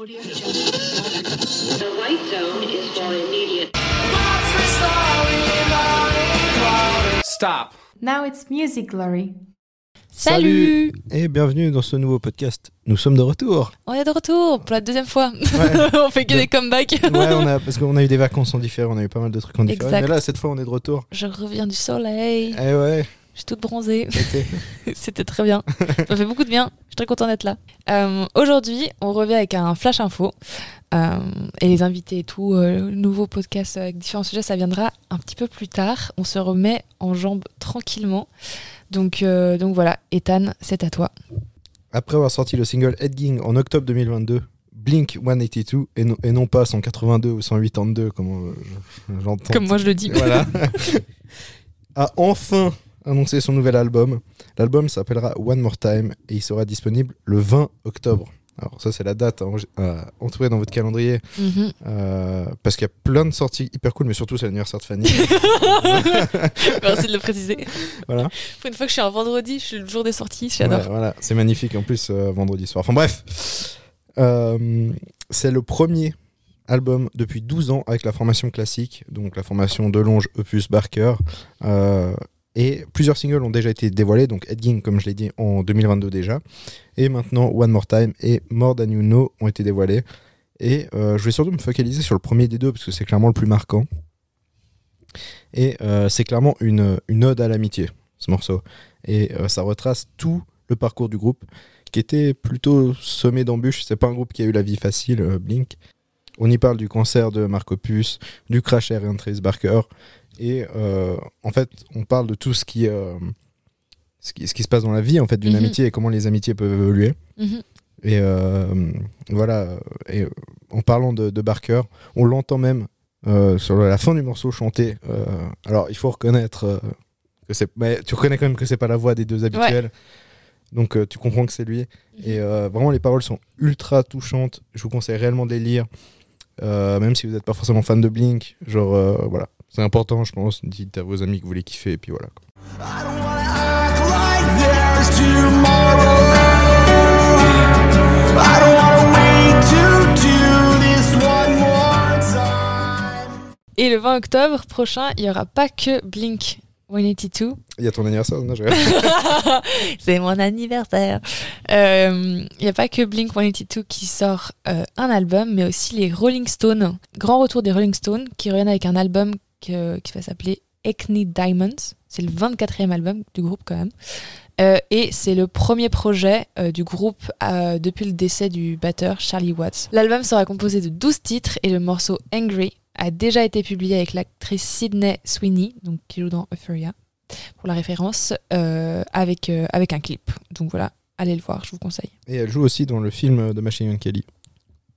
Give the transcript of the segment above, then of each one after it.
The white zone is for immediate. Stop. Now it's music glory. Salut, Et bienvenue dans ce nouveau podcast. Nous sommes de retour. On est de retour pour la deuxième fois. Ouais, on fait que De- des comebacks. Ouais, on a, parce qu'on a eu des vacances en différé, on a eu pas mal de trucs en différé. Mais là, cette fois, on est de retour. Je reviens du soleil. Eh ouais, Je suis toute bronzée. c'était- très bien. Ça fait beaucoup de bien. Je suis très contente d'être là. Euh, Aujourd'hui, on revient avec un flash info. Euh, et les invités et tout, euh, nouveau podcast avec différents sujets, ça viendra un petit peu plus tard. On se remet en jambes tranquillement. Donc, euh, donc voilà, Ethan, c'est à toi. Après avoir sorti le single Headging en octobre 2022, Blink 182, et non, et non pas 182 ou 182, comme je- j'entends. Comme moi je le dis. Voilà. a enfin annoncé son nouvel album. L'album s'appellera One More Time et il sera disponible le 20 octobre. Alors ça c'est la date à en- à entourer dans votre calendrier Mhm. euh, parce qu'il y a plein de sorties hyper cool mais surtout c'est l'anniversaire de Fanny. Merci de le préciser. voilà. Pour une fois que je suis un vendredi, je suis le jour des sorties, j'adore. Ouais, voilà, c'est magnifique en plus euh, vendredi soir. Enfin bref, Euh, c'est le premier album depuis 12 ans avec la formation classique, donc la formation Delonge, Opus, Barker. Et plusieurs singles ont déjà été dévoilés, donc Headging, comme je l'ai dit, en 2022 déjà. Et maintenant, One More Time et More Than You Know ont été dévoilés. Et euh, je vais surtout me focaliser sur le premier des deux, parce que c'est clairement le plus marquant. Et euh, c'est clairement une, ode à l'amitié, ce morceau. Et euh, ça retrace tout le parcours du groupe, qui était plutôt semé d'embûches. C'est pas un groupe qui a eu la vie facile, Blink. On y parle du cancer de Mark Opus, du crash aérien de Trace Barker. Et euh, en fait, on parle de tout ce qui, euh, ce qui, ce qui se passe dans la vie en fait, d'une Mhm. amitié et comment les amitiés peuvent évoluer. Mhm. Et euh, voilà. Et en parlant de, de Barker, on l'entend même euh, sur la fin du morceau chanter. euh, alors, il faut reconnaître euh, que c'est. Mais tu reconnais quand même que c'est pas la voix des deux habituels. Donc, tu comprends que c'est lui. Et euh, vraiment, les paroles sont ultra touchantes. Je vous conseille réellement de les lire. Même si vous n'êtes pas forcément fan de Blink. Genre, voilà. C'est important, je pense. Dites à vos amis que vous les kiffez. Et puis voilà. Et le 20 octobre prochain, il n'y aura pas que Blink 182. Il y a ton anniversaire, non je- C'est mon anniversaire. Euh, Il n'y a pas que Blink 182 qui sort euh, un album, mais aussi les Rolling Stones. Grand retour des Rolling Stones qui reviennent avec un album que- qui va s'appeler Acne Diamonds. C'est le 24e album du groupe quand même. Euh, et c'est le premier projet euh, du groupe euh, depuis le décès du batteur Charlie Watts. L'album sera composé de 12 titres et le morceau Angry a déjà été publié avec l'actrice Sydney Sweeney, donc qui joue dans Euphoria, pour la référence, avec, avec un clip. Donc voilà, allez le voir, je vous conseille. Et elle joue aussi dans le film de Machine Gun Kelly.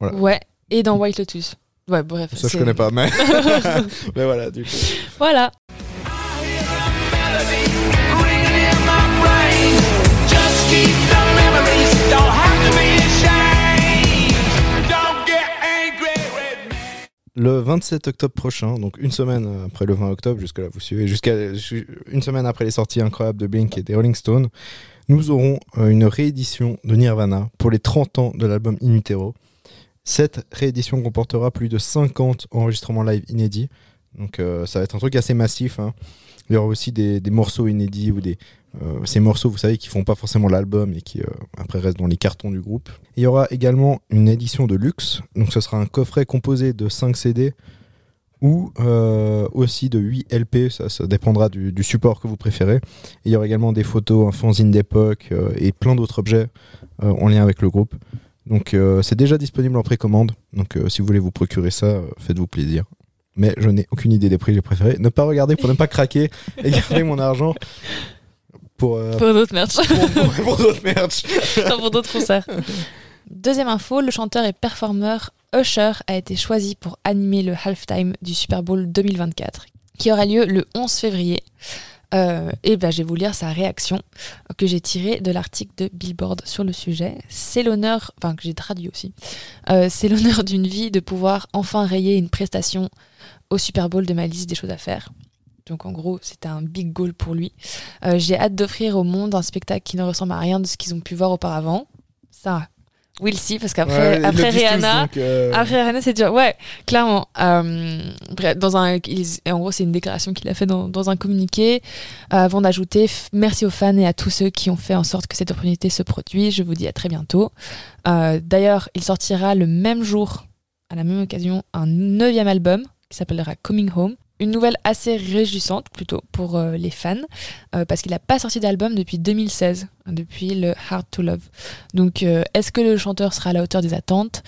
Voilà. Ouais, et dans White Lotus. Ouais, bref. Ça, je connais pas, mais. mais voilà, du coup. Voilà. Le 27 octobre prochain, donc une semaine après le 20 octobre, jusque là vous suivez, jusqu'à une semaine après les sorties incroyables de Blink et des Rolling Stones, nous aurons euh, une réédition de Nirvana pour les 30 ans de l'album In Utero. Cette réédition comportera plus de 50 enregistrements live inédits, donc euh, ça va être un truc assez massif. hein. Il y aura aussi des, morceaux inédits ou des euh, ces morceaux, vous savez, qui font pas forcément l'album et qui euh, après restent dans les cartons du groupe. Il y aura également une édition de luxe, donc ce sera un coffret composé de 5 CD ou aussi de 8 LP, ça, dépendra du, support que vous préférez. Il y aura également des photos, un fanzine d'époque et plein d'autres objets en lien avec le groupe. Donc euh, c'est déjà disponible en précommande, donc euh, si vous voulez vous procurer ça, euh, faites-vous plaisir. Mais je n'ai aucune idée des prix que j'ai préférés. Ne pas regarder pour ne pas craquer et garder mon argent pour, euh, Pour d'autres merch. pour, pour- pour d'autres merch. Non, pour d'autres concerts. Deuxième info, le chanteur et performeur Usher a été choisi pour animer le halftime du Super Bowl 2024, qui aura lieu le 11 février. Euh, et ben, je vais vous lire sa réaction que j'ai tirée de l'article de Billboard sur le sujet. C'est l'honneur, enfin que j'ai traduit aussi, Euh, c'est l'honneur d'une vie de pouvoir enfin rayer une prestation au Super Bowl de ma liste des choses à faire. Donc en gros, c'était un big goal pour lui. Euh, j'ai hâte d'offrir au monde un spectacle qui ne ressemble à rien de ce qu'ils ont pu voir auparavant. Ça, we'll see, parce qu'après Ouais, après tous, Rihanna, euh, après Rihanna, c'est dur. Ouais, clairement. Euh, dans un, ils- en gros, c'est une déclaration qu'il a fait dans, dans un communiqué euh, avant d'ajouter merci aux fans et à tous ceux qui ont fait en sorte que cette opportunité se produise. Je vous dis à très bientôt. D'ailleurs, il sortira le même jour, à la même occasion, un neuvième album qui s'appellera Coming Home. Une nouvelle assez réjouissante plutôt pour euh, les fans euh, parce qu'il n'a pas sorti d'album depuis 2016, hein, depuis le Hard to Love. Donc, euh, est-ce que le chanteur sera à la hauteur des attentes?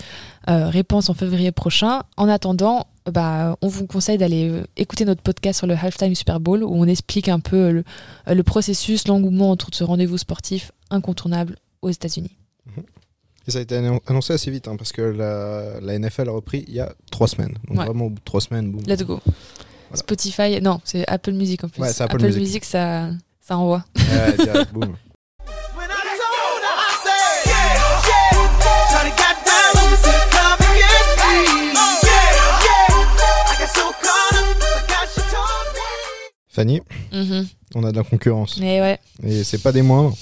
Réponse en février prochain. En attendant, bah, on vous conseille d'aller écouter notre podcast sur le Halftime Super Bowl où on explique un peu le, le processus, l'engouement autour de ce rendez-vous sportif incontournable aux États-Unis. Et ça a été annon- annoncé assez vite, hein, parce que la, la NFL a repris il y a trois semaines. Donc Ouais. vraiment, au bout de trois semaines, boum. Let's go. Spotify, non, c'est Apple Music en plus. Ouais, c'est Apple Music. ça, ça envoie. Ouais, direct, boum. Fanny, Mhm. on a de la concurrence. Mais ouais, Et c'est pas des moindres.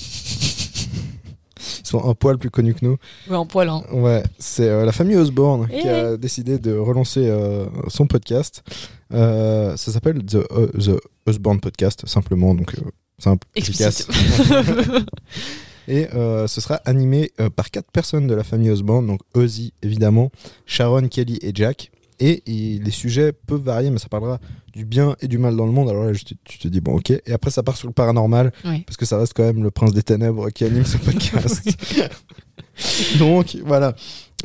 Sont un poil plus connus que nous. ouais, en poil. hein. Ouais, c'est euh, la famille Osborne Eh qui a décidé de relancer euh, son podcast. Euh, ça s'appelle The, The Osborne Podcast, simplement. Donc, simple, Explicite. efficace. Et ce sera animé par quatre personnes de la famille Osborne, donc Ozzy évidemment, Sharon, Kelly et Jack. Et, il- les sujets peuvent varier, mais ça parlera du bien et du mal dans le monde. Alors là, je te- tu te dis, bon, ok. Et après, ça part sur le paranormal, Oui. parce que ça reste quand même le prince des ténèbres qui anime ce podcast. donc voilà,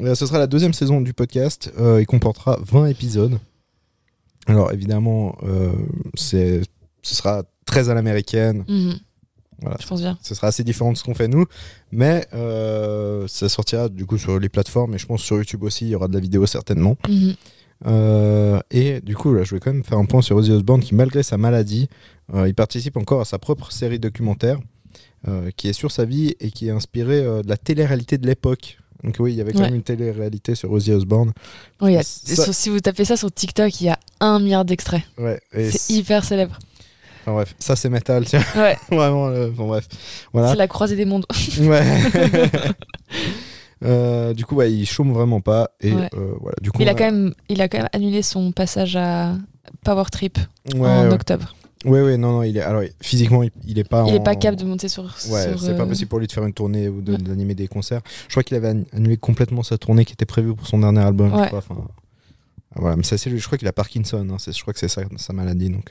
Euh, ce sera la deuxième saison du podcast. Euh, il comportera 20 épisodes. Alors évidemment, euh, c'est, ce sera très à l'américaine. Mhm. Voilà. Je pense bien. Ce sera assez différent de ce qu'on fait nous, mais euh, ça sortira du coup sur les plateformes et je pense sur YouTube aussi, il y aura de la vidéo certainement. Mhm. Euh, et du coup, là, je vais quand même faire un point sur Ozzy Osbourne qui, malgré sa maladie, euh, il participe encore à sa propre série documentaire euh, qui est sur sa vie et qui est inspirée de la télé-réalité de l'époque. Donc oui, il y avait quand Ouais. même une télé-réalité sur Ozzy Osbourne. Oui, il y a- Ça- sur- si vous tapez ça sur TikTok, il y a un milliard d'extraits. Ouais, C'est hyper célèbre. enfin, bref, ça c'est métal, tiens. Ouais, Vraiment, enfin, bref. Voilà. c'est la croisée des mondes. Ouais. Euh, du coup, ouais, il chôme vraiment pas. Et Ouais. euh, voilà, du coup, il, a quand même, il a quand même annulé son passage à Power Trip Ouais, en ouais. octobre. Ouais, ouais, non, non, il est. Alors, physiquement, il, il est pas. Il en- n'est pas capable de monter sur. Ouais, c'est pas euh, possible pour lui de faire une tournée ou de- ouais. d'animer des concerts. Je crois qu'il avait an- annulé complètement sa tournée qui était prévue pour son dernier album. Je, Ouais. crois, enfin, ah, voilà, mais ça, c'est, je crois qu'il a Parkinson. hein, je crois que c'est sa, sa maladie, donc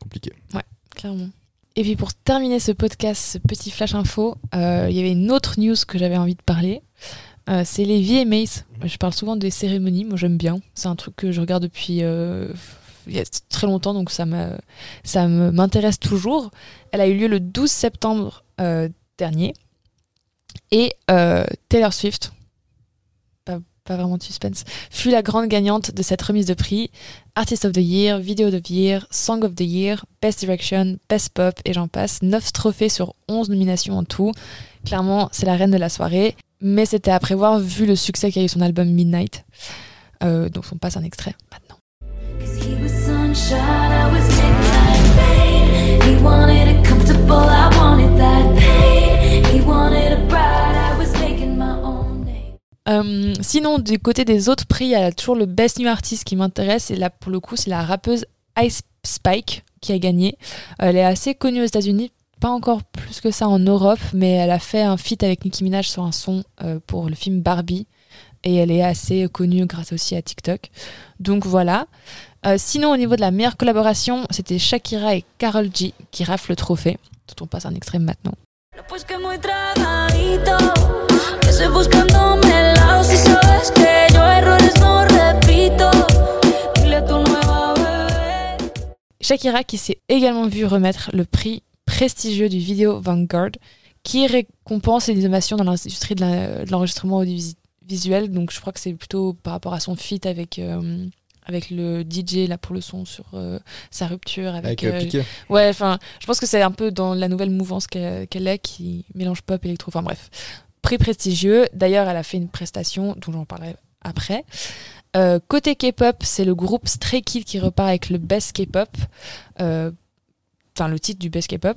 compliqué. Clairement. Et puis pour terminer ce podcast, ce petit flash info, il y avait une autre news que j'avais envie de parler. Euh, c'est les VMAs. Je parle souvent des cérémonies, moi j'aime bien. C'est un truc que je regarde depuis euh, il y a très longtemps, donc ça, m'intéresse toujours. Elle a eu lieu le 12 septembre euh, dernier. Et euh, Taylor Swift, pas, pas vraiment de suspense, fut la grande gagnante de cette remise de prix. Artist of the Year, Video of the Year, Song of the Year, Best Direction, Best Pop et j'en passe. 9 trophées sur 11 nominations en tout. Clairement, c'est la reine de la soirée. Mais c'était à prévoir vu le succès qu'a eu son album Midnight. Euh, donc on passe un extrait maintenant. Euh, sinon, du côté des autres prix, il y a toujours le Best New Artist qui m'intéresse. Et là, pour le coup, c'est la rappeuse Ice Spike qui a gagné. Elle est assez connue aux États-Unis, pas encore plus que ça en Europe, mais elle a fait un feat avec Nicki Minaj sur un son euh, pour le film Barbie. Et elle est assez connue grâce aussi à TikTok. Donc voilà. Euh, sinon, au niveau de la meilleure collaboration, c'était Shakira et Karol G qui raflent le trophée, dont on passe un extrait maintenant. Shakira qui s'est également vu remettre le prix prestigieux du Video Vanguard qui récompense les innovations dans l'industrie de l'enregistrement audiovisuel. Donc je crois que c'est plutôt par rapport à son feat avec, euh, avec le DJ là pour le son sur euh, sa rupture avec, Avec euh, euh, Piqué. Ouais, enfin, je pense que c'est un peu dans la nouvelle mouvance qu'elle est, qui mélange pop, électro, enfin bref. Prix prestigieux. D'ailleurs, elle a fait une prestation dont j'en parlerai après. Côté K-pop, c'est le groupe Stray Kids qui repart avec le Best K-pop. Enfin, le titre du Best K-pop.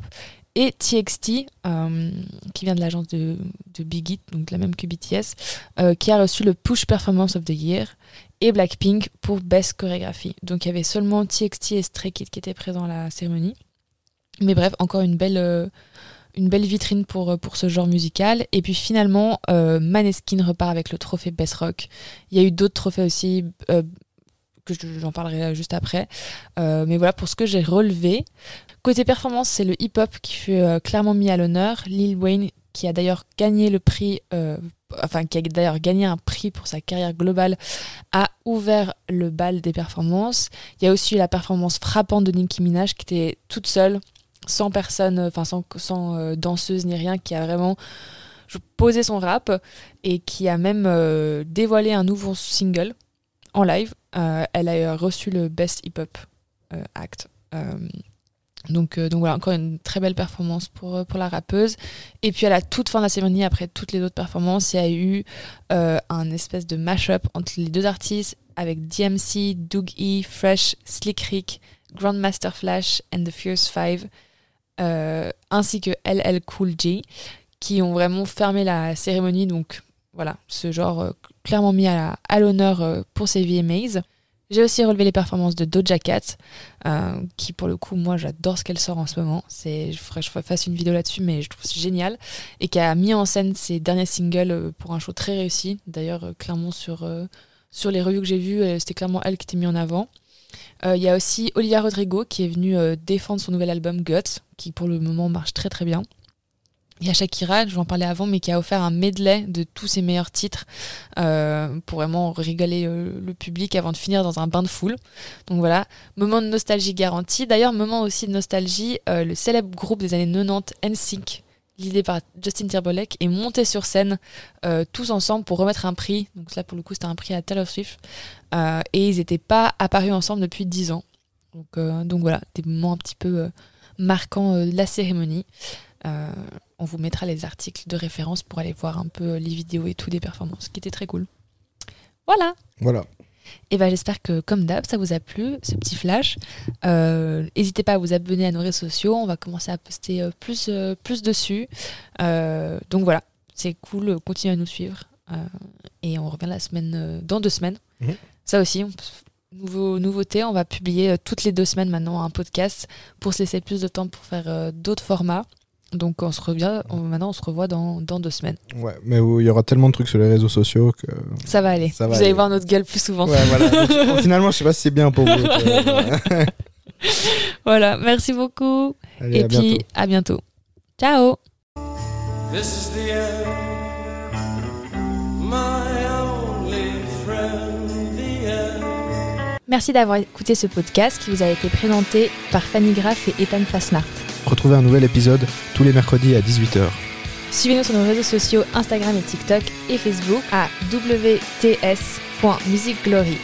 et TXT, euh, qui vient de l'agence de, Big Hit, donc la même que BTS, euh, qui a reçu le Push Performance of the Year, et Blackpink pour Best Chorégraphie. Donc il y avait seulement TXT et Stray Kids qui étaient présents à la cérémonie. Mais bref, encore une belle, euh, une belle vitrine pour, pour ce genre musical. Et puis finalement, Maneskin repart avec le trophée Best Rock. Il y a eu d'autres trophées aussi, que je- j'en parlerai juste après. Euh, mais voilà pour ce que j'ai relevé. Côté performance, c'est le hip-hop qui fut euh, clairement mis à l'honneur. Lil Wayne, qui a d'ailleurs gagné le prix, euh, enfin qui a d'ailleurs gagné un prix pour sa carrière globale, a ouvert le bal des performances. Il y a aussi la performance frappante de Nicki Minaj qui était toute seule, sans personne, euh, sans, sans euh, danseuse ni rien, qui a vraiment posé son rap et qui a même euh, dévoilé un nouveau single en live. Euh, elle a euh, reçu le Best Hip Hop euh, Act. Donc, donc voilà, encore une très belle performance pour, la rappeuse. Et puis à la toute fin de la cérémonie, après toutes les autres performances, il y a eu un espèce de mash-up entre les deux artistes avec DMC, Doug E, Fresh, Slick Rick, Grandmaster Flash and the Fierce Five, ainsi que LL Cool J, qui ont vraiment fermé la cérémonie. Voilà, ce genre euh, clairement mis à, l'honneur euh, pour ces VMAs. J'ai aussi relevé les performances de Doja Cat, euh, qui pour le coup, moi j'adore ce qu'elle sort en ce moment. C'est, je ferais que je fasse une vidéo là-dessus, mais je trouve c'est génial. Et qui a mis en scène ses derniers singles pour un show très réussi. D'ailleurs, clairement sur, sur les reviews que j'ai vues, c'était clairement elle qui était mise en avant. Il y a aussi Olivia Rodrigo qui est venue défendre son nouvel album Guts, qui pour le moment marche très très bien. Il y je vais en parler avant, mais qui a offert un medley de tous ses meilleurs titres euh, pour vraiment régaler le public avant de finir dans un bain de foule. Donc voilà, moment de nostalgie garanti. D'ailleurs, moment aussi de nostalgie, euh, le célèbre groupe des années 90, NSYNC, l'idée par Justin Timberlake, est monté sur scène euh, tous ensemble pour remettre un prix. Donc là, pour le coup, c'était un prix à Taylor Swift. Et ils n'étaient pas apparus ensemble depuis 10 ans. Donc, donc voilà, des moments un petit peu marquants de la cérémonie. Euh, on vous mettra les articles de référence pour aller voir un peu les vidéos et tout des performances, qui étaient très cool. Voilà. Voilà. Et ben j'espère que comme d'hab ça vous a plu ce petit flash. Euh, N'hésitez pas à vous abonner à nos réseaux sociaux, on va commencer à poster euh, plus euh, plus dessus. Donc voilà, c'est cool, continuez à nous suivre et on revient la semaine dans deux semaines. Mhm. Ça aussi, on- nouveau nouveauté, on va publier toutes les deux semaines maintenant un podcast pour se laisser plus de temps pour faire d'autres formats. Donc on se revient, on- maintenant on se revoit dans, dans deux semaines. Ouais, mais il y aura tellement de trucs sur les réseaux sociaux que. Ça va aller. Ça va vous allez voir notre gueule plus souvent. Ouais, voilà. Donc, finalement, je sais pas si c'est bien pour vous. Euh, Voilà, merci beaucoup. Allez, Et à puis bientôt. à bientôt. Ciao This is the end, my only friend, the end. Merci d'avoir écouté ce podcast qui vous a été présenté par Fanny Graff et Ethan Fasnart. Retrouvez un nouvel épisode tous les mercredis à 18h. Suivez-nous sur nos réseaux sociaux Instagram et TikTok et Facebook à wts.musicglory.